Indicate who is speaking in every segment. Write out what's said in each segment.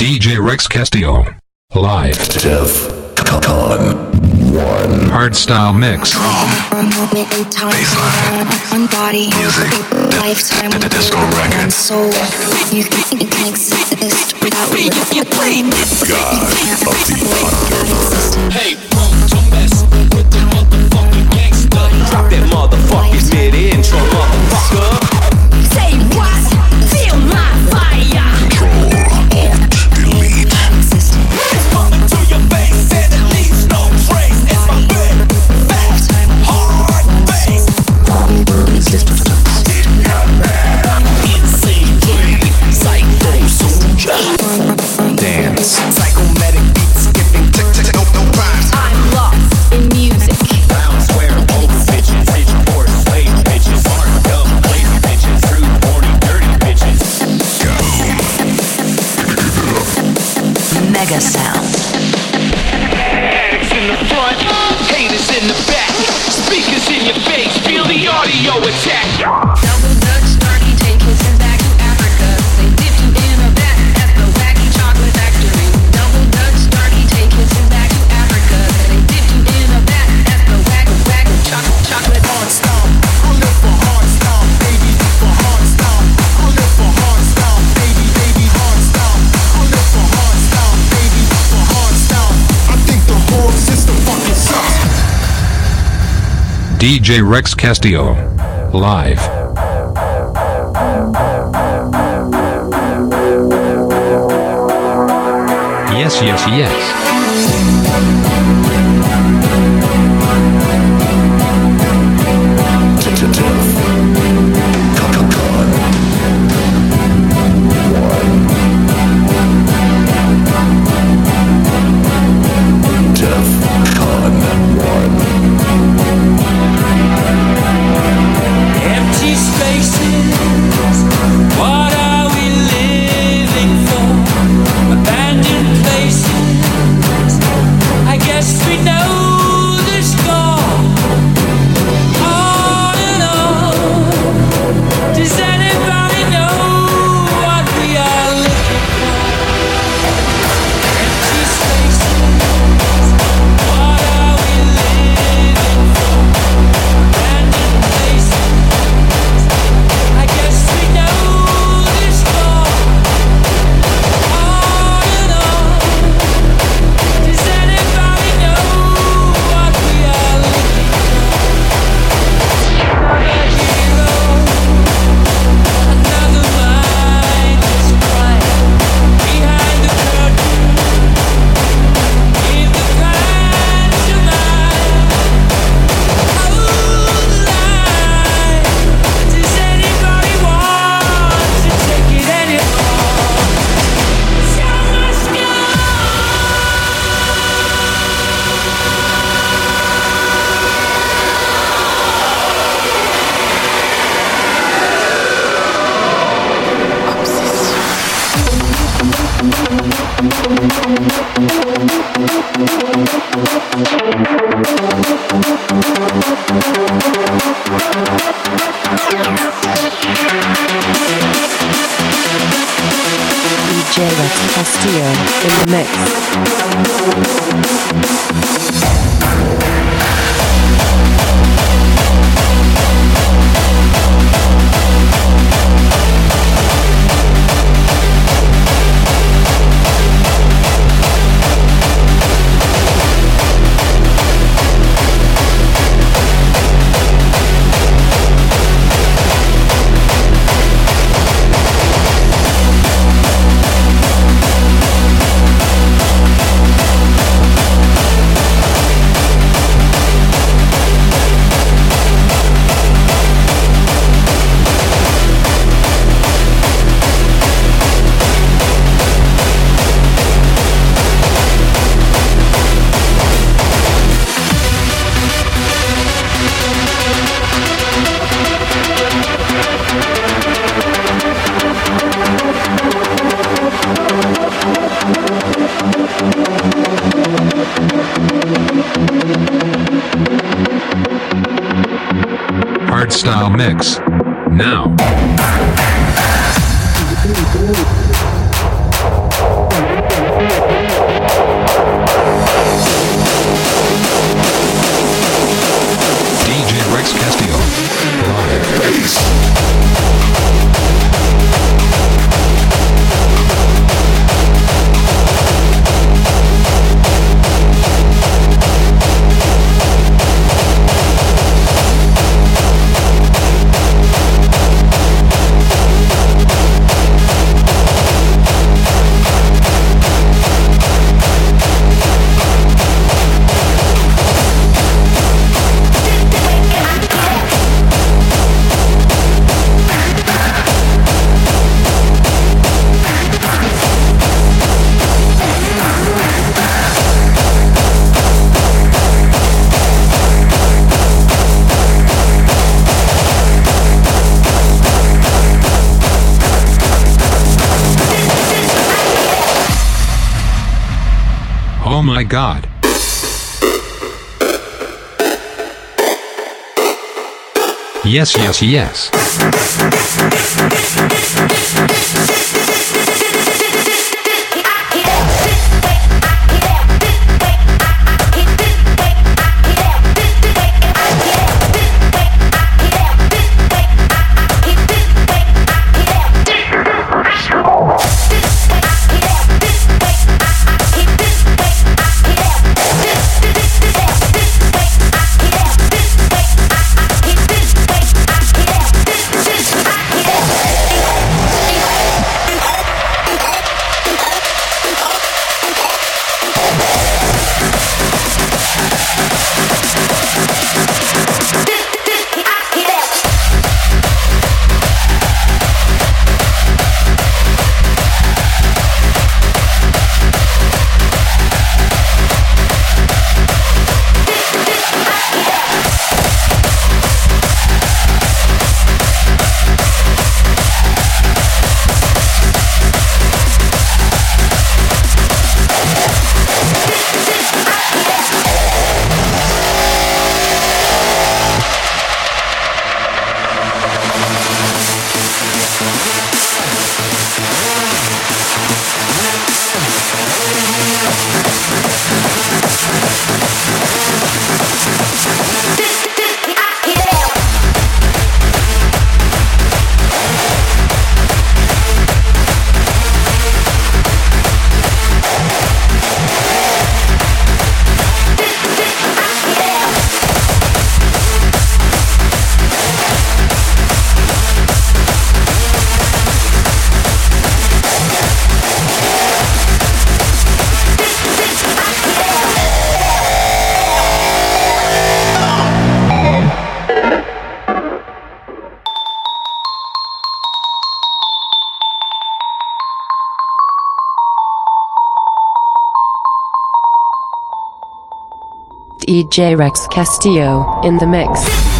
Speaker 1: DJ Rex Castillo. Live.
Speaker 2: Def Con.
Speaker 3: One. Hardstyle mix. Drum. Bassline. Body.
Speaker 2: Music.
Speaker 3: Lifetime.
Speaker 2: Disco record.
Speaker 3: Soul. You can exist without me.
Speaker 2: God of the Underworld.
Speaker 4: Hey, don't mess with the motherfucking gangster. Drop that motherfucking mid-intro, motherfucker.
Speaker 1: DJ Rex Castillo. Live. yes, yes, yes.
Speaker 5: Style Mix.
Speaker 1: Now.
Speaker 6: God. Yes, yes, yes.
Speaker 7: DJ Rex Castillo in the mix.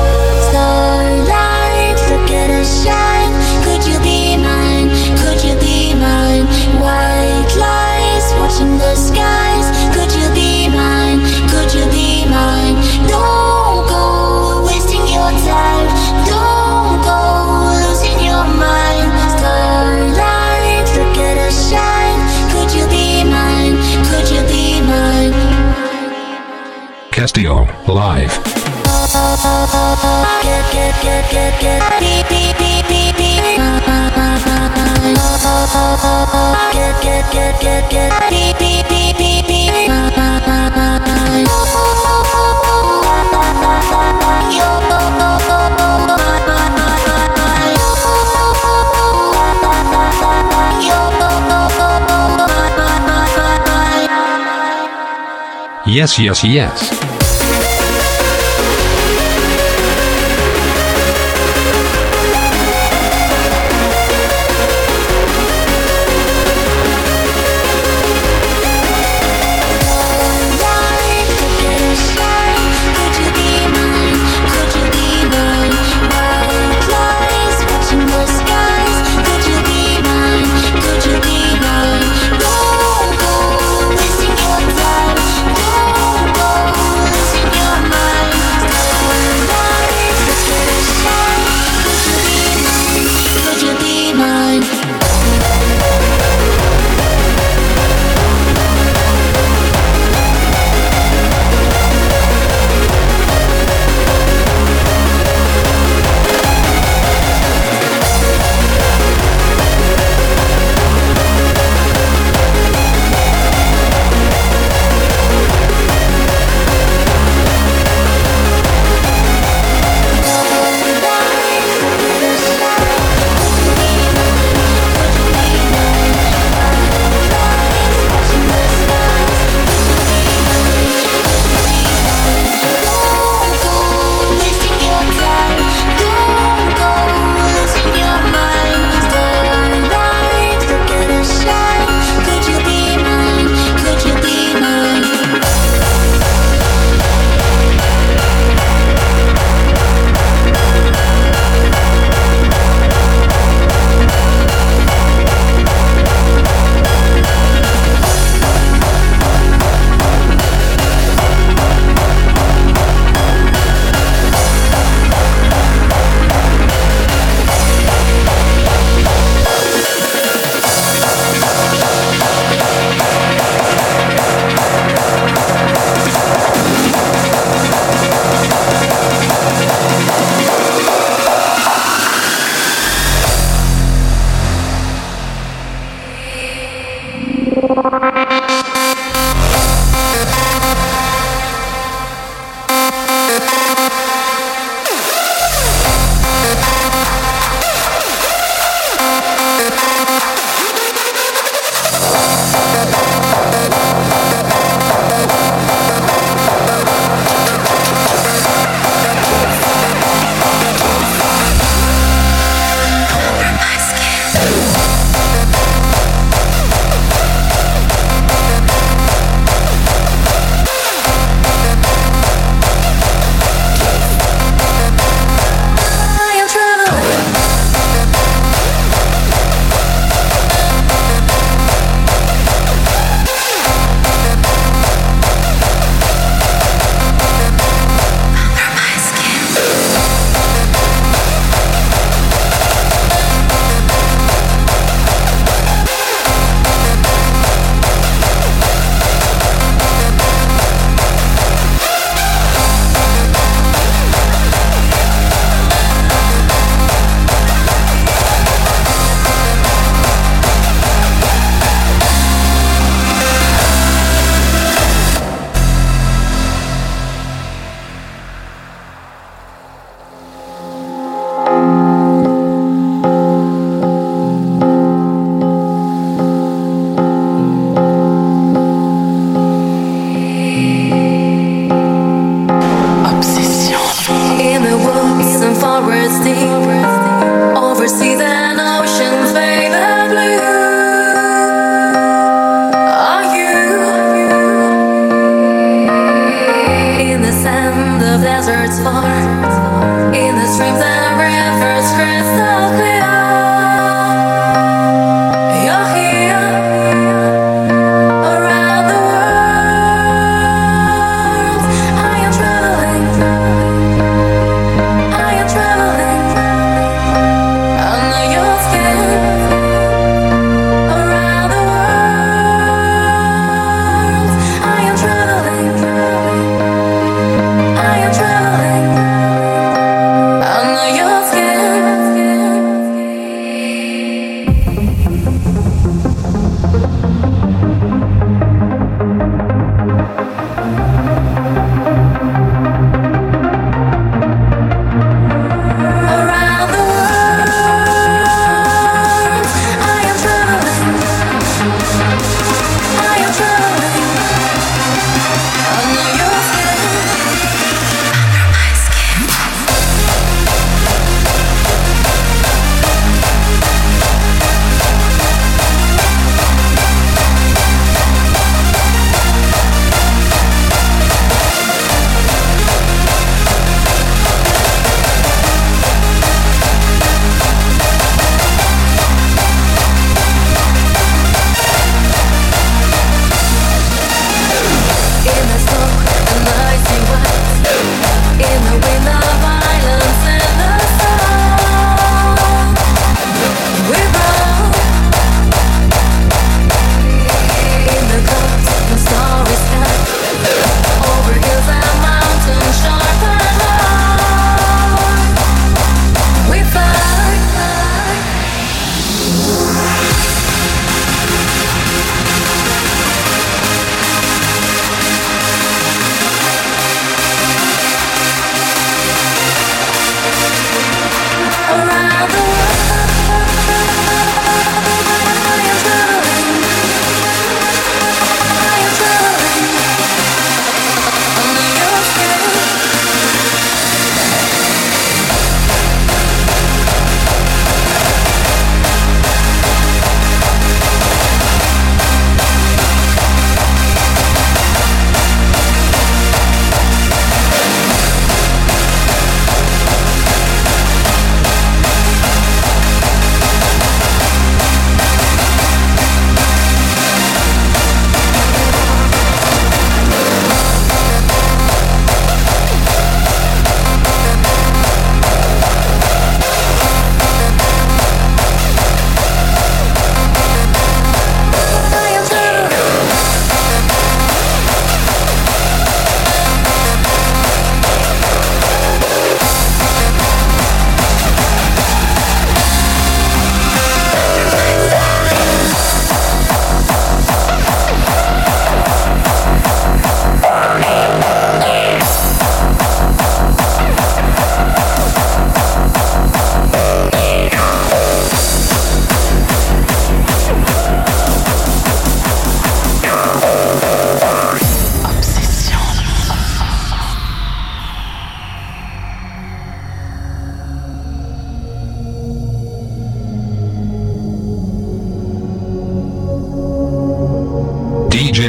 Speaker 6: Yes, yes, yes.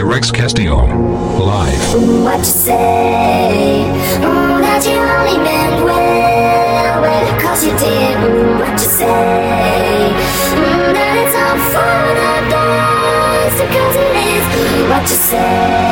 Speaker 8: Rex Castillo. Live.
Speaker 6: What you say? Mm, that you only meant well. Well, you did. What you say? Mm, that it's all for the. Cause it is. What you say?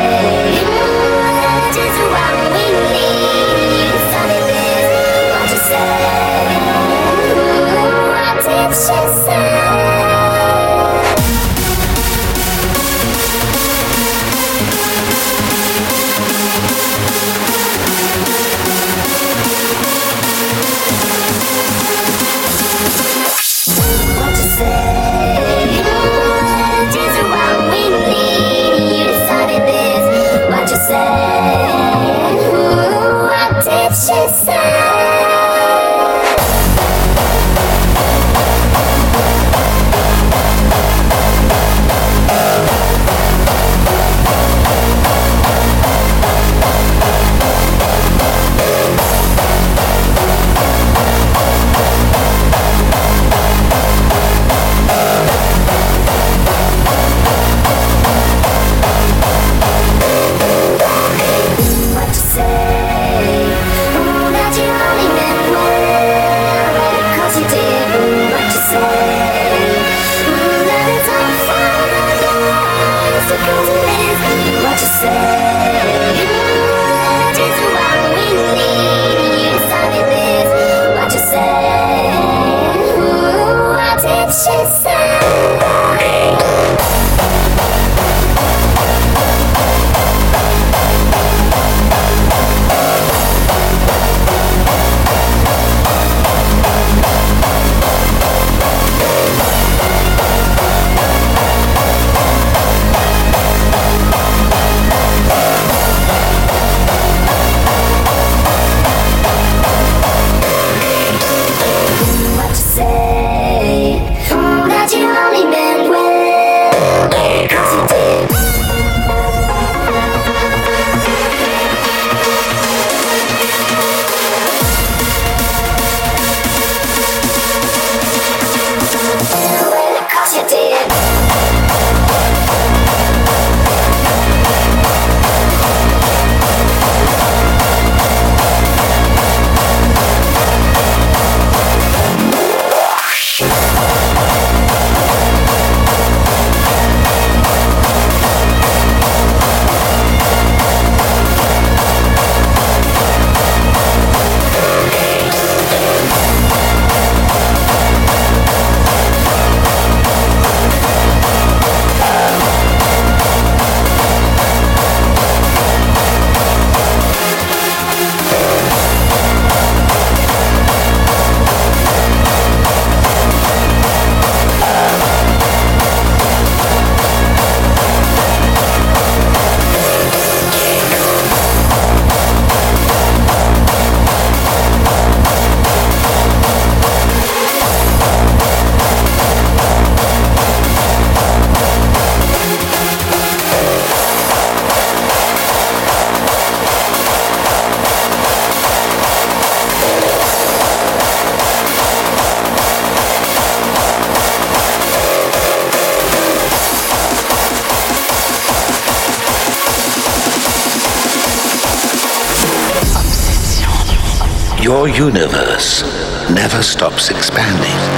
Speaker 1: universe never stops expanding.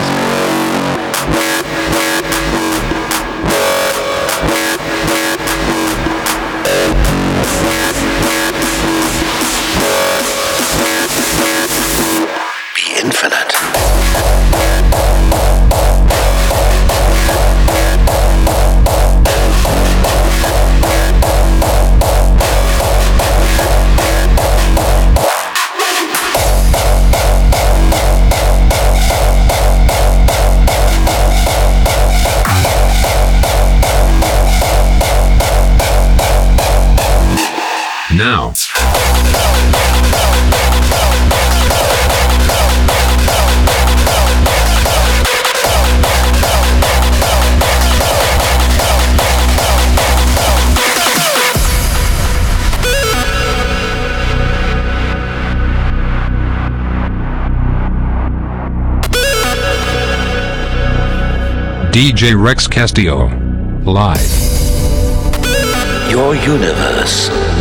Speaker 8: DJ Rex Castillo. Live.
Speaker 1: Your universe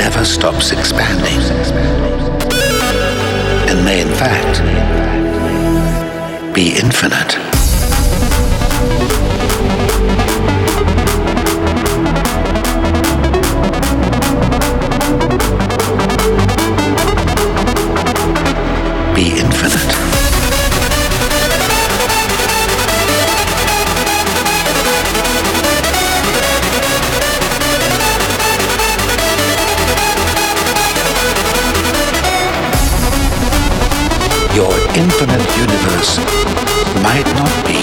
Speaker 1: never stops expanding. And may, in fact, be infinite. infinite universe might not be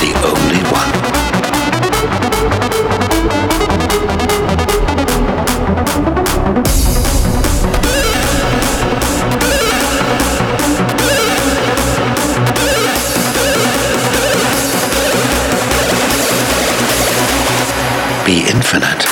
Speaker 1: the only one. Be infinite.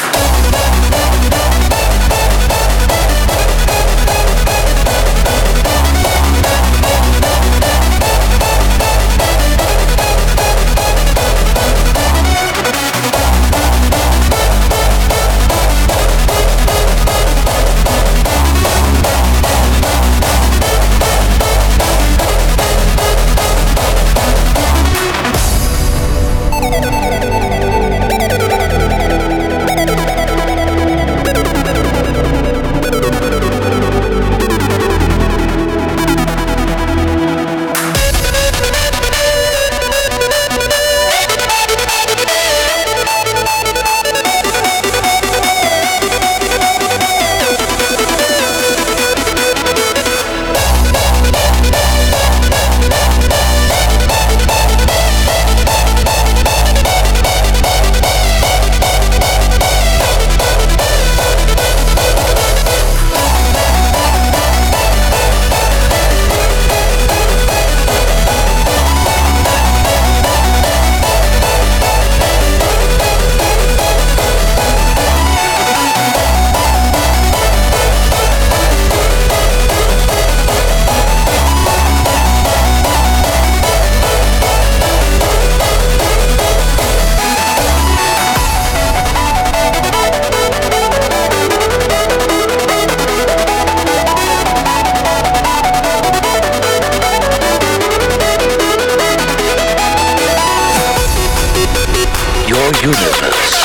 Speaker 1: universe.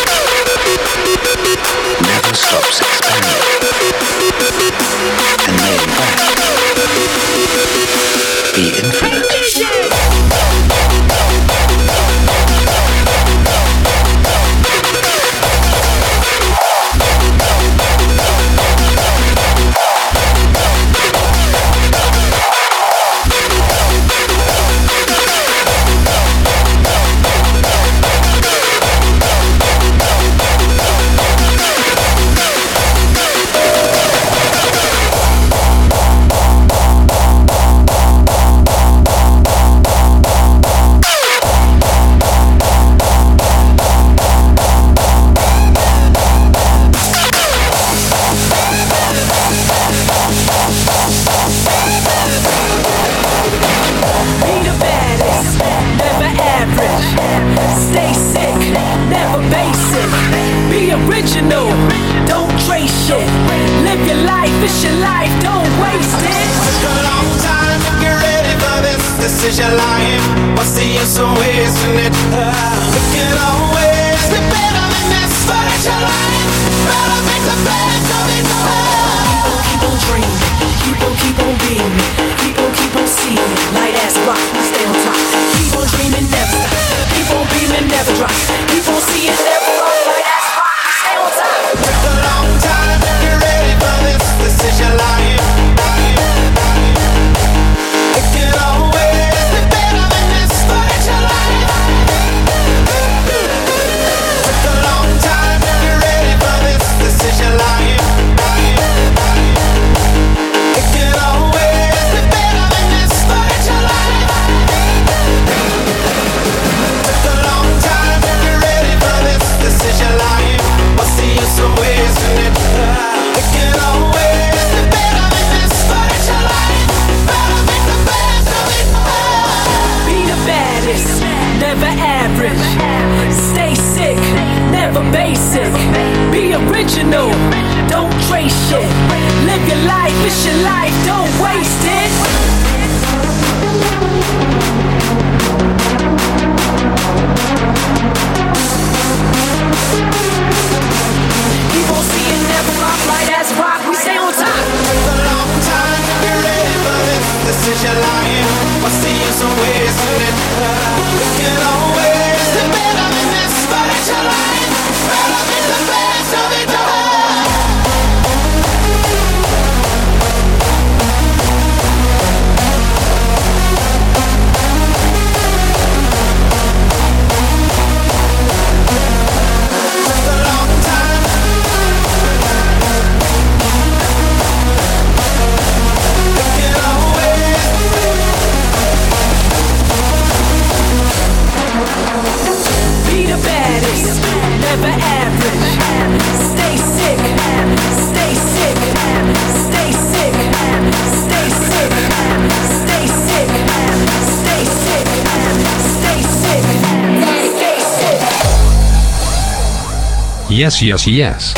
Speaker 9: Yes, yes, yes.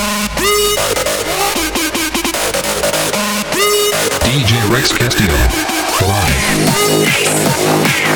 Speaker 9: DJ Rex Castillo. Live.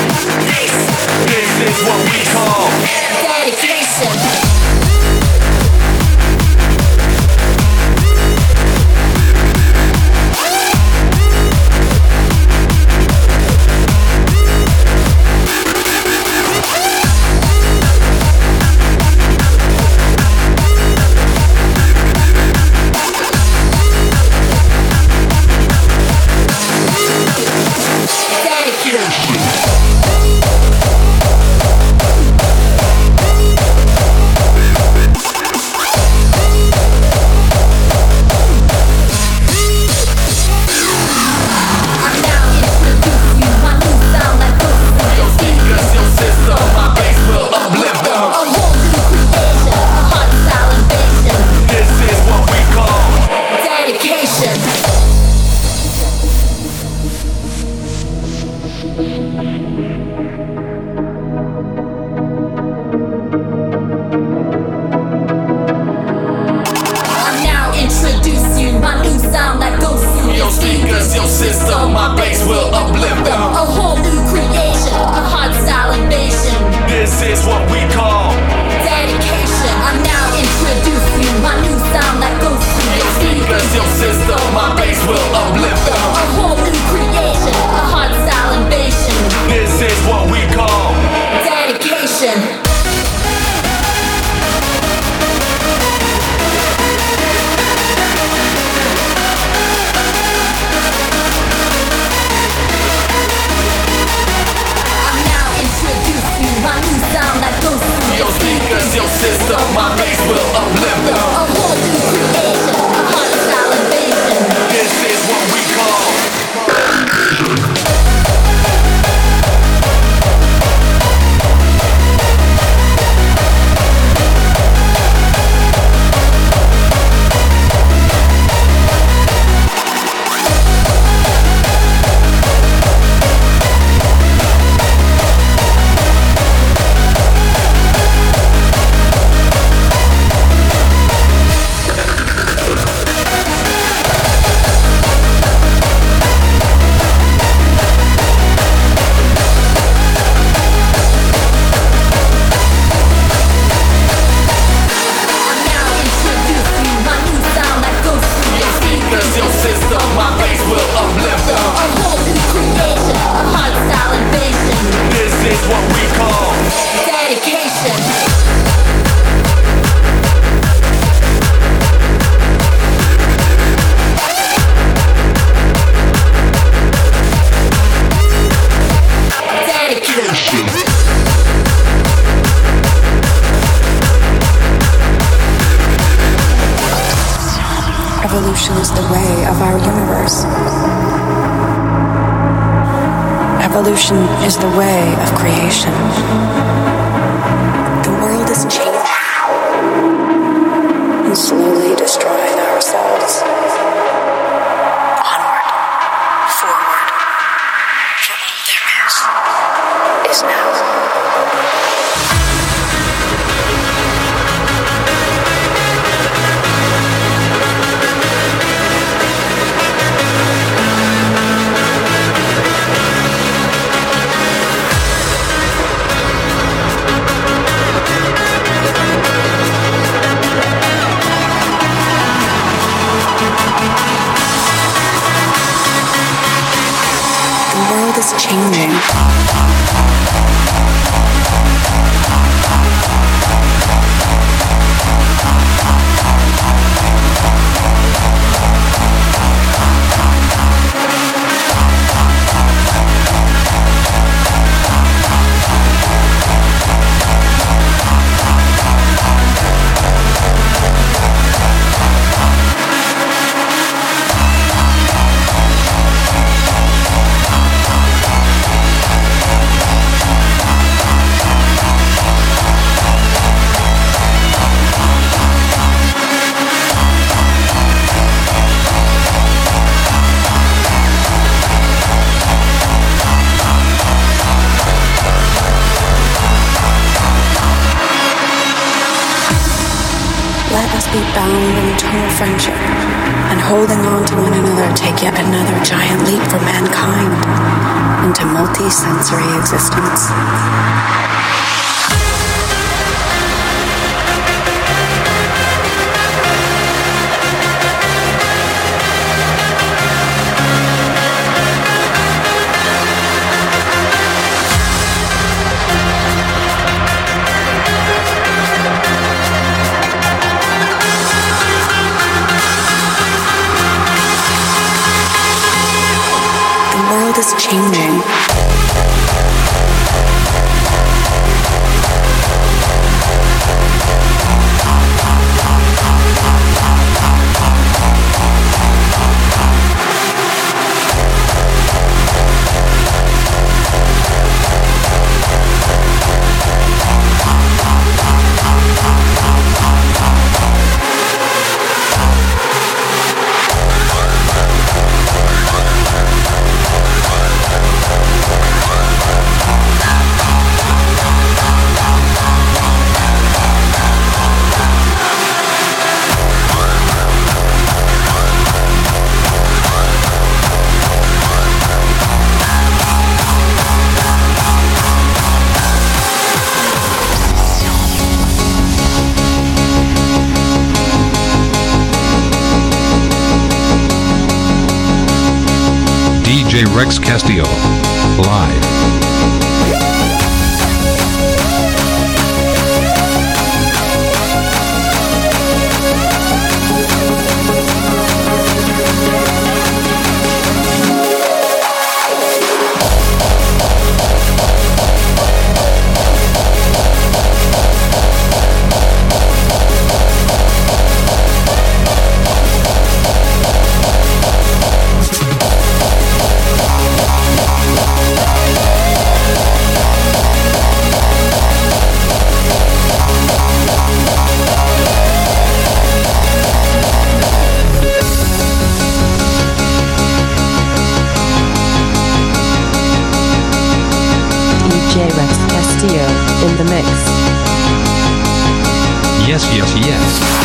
Speaker 5: Yes,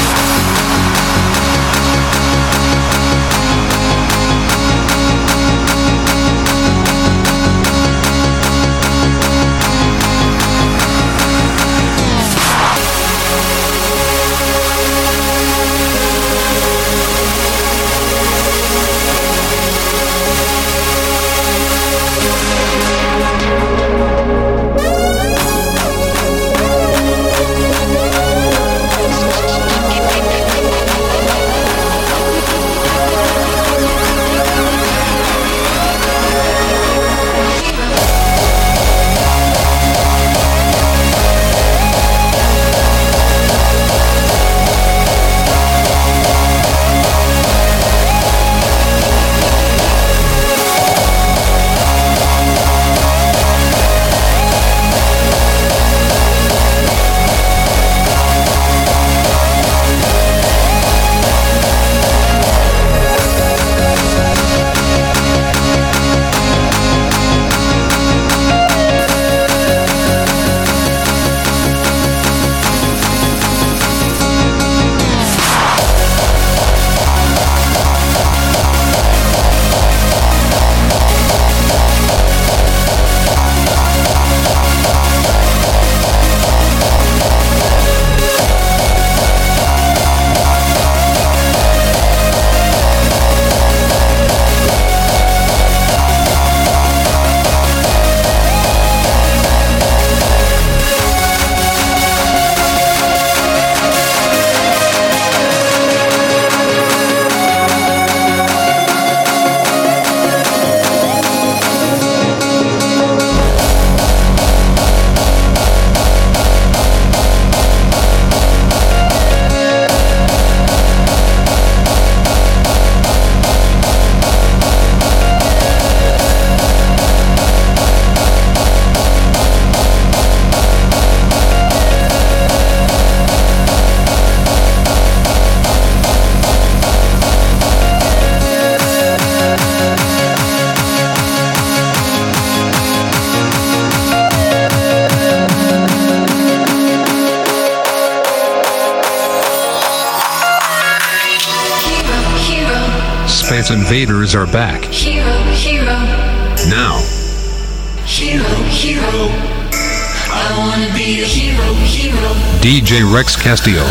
Speaker 8: Invaders are back.
Speaker 5: Hero, hero.
Speaker 8: Now.
Speaker 5: Hero, hero. I wanna be a hero, hero.
Speaker 8: DJ Rex Castillo.